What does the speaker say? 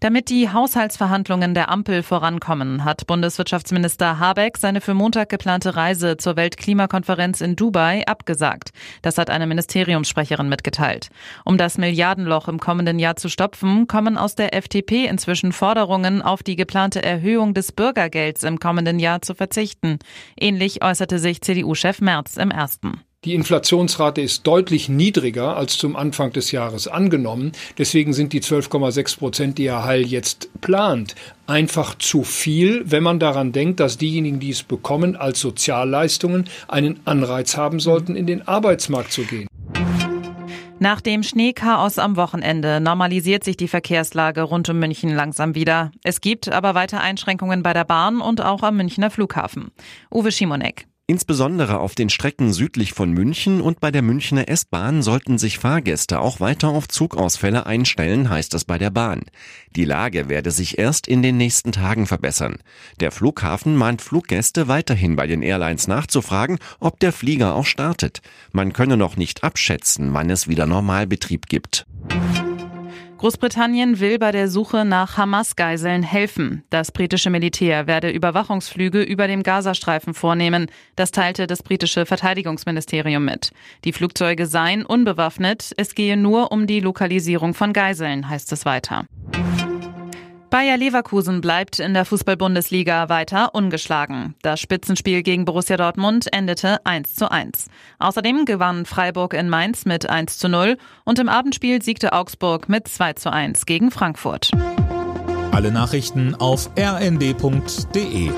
Damit die Haushaltsverhandlungen der Ampel vorankommen, hat Bundeswirtschaftsminister Habeck seine für Montag geplante Reise zur Weltklimakonferenz in Dubai abgesagt. Das hat eine Ministeriumssprecherin mitgeteilt. Um das Milliardenloch im kommenden Jahr zu stopfen, kommen aus der FDP inzwischen Forderungen, auf die geplante Erhöhung des Bürgergelds im kommenden Jahr zu verzichten. Ähnlich äußerte sich CDU-Chef Merz im ersten. Die Inflationsrate ist deutlich niedriger als zum Anfang des Jahres angenommen. Deswegen sind die 12,6 Prozent, die Herr Heil jetzt plant, einfach zu viel, wenn man daran denkt, dass diejenigen, die es bekommen, als Sozialleistungen einen Anreiz haben sollten, in den Arbeitsmarkt zu gehen. Nach dem Schneechaos am Wochenende normalisiert sich die Verkehrslage rund um München langsam wieder. Es gibt aber weiter Einschränkungen bei der Bahn und auch am Münchner Flughafen. Uwe Schimonek. Insbesondere auf den Strecken südlich von München und bei der Münchner S-Bahn sollten sich Fahrgäste auch weiter auf Zugausfälle einstellen, heißt es bei der Bahn. Die Lage werde sich erst in den nächsten Tagen verbessern. Der Flughafen mahnt Fluggäste weiterhin bei den Airlines nachzufragen, ob der Flieger auch startet. Man könne noch nicht abschätzen, wann es wieder Normalbetrieb gibt. Großbritannien will bei der Suche nach Hamas-Geiseln helfen. Das britische Militär werde Überwachungsflüge über dem Gazastreifen vornehmen. Das teilte das britische Verteidigungsministerium mit. Die Flugzeuge seien unbewaffnet. Es gehe nur um die Lokalisierung von Geiseln, heißt es weiter. Bayer Leverkusen bleibt in der Fußball-Bundesliga weiter ungeschlagen. Das Spitzenspiel gegen Borussia Dortmund endete 1 zu 1. Außerdem gewann Freiburg in Mainz mit 1 zu 0 und im Abendspiel siegte Augsburg mit 2 zu 1 gegen Frankfurt. Alle Nachrichten auf rnd.de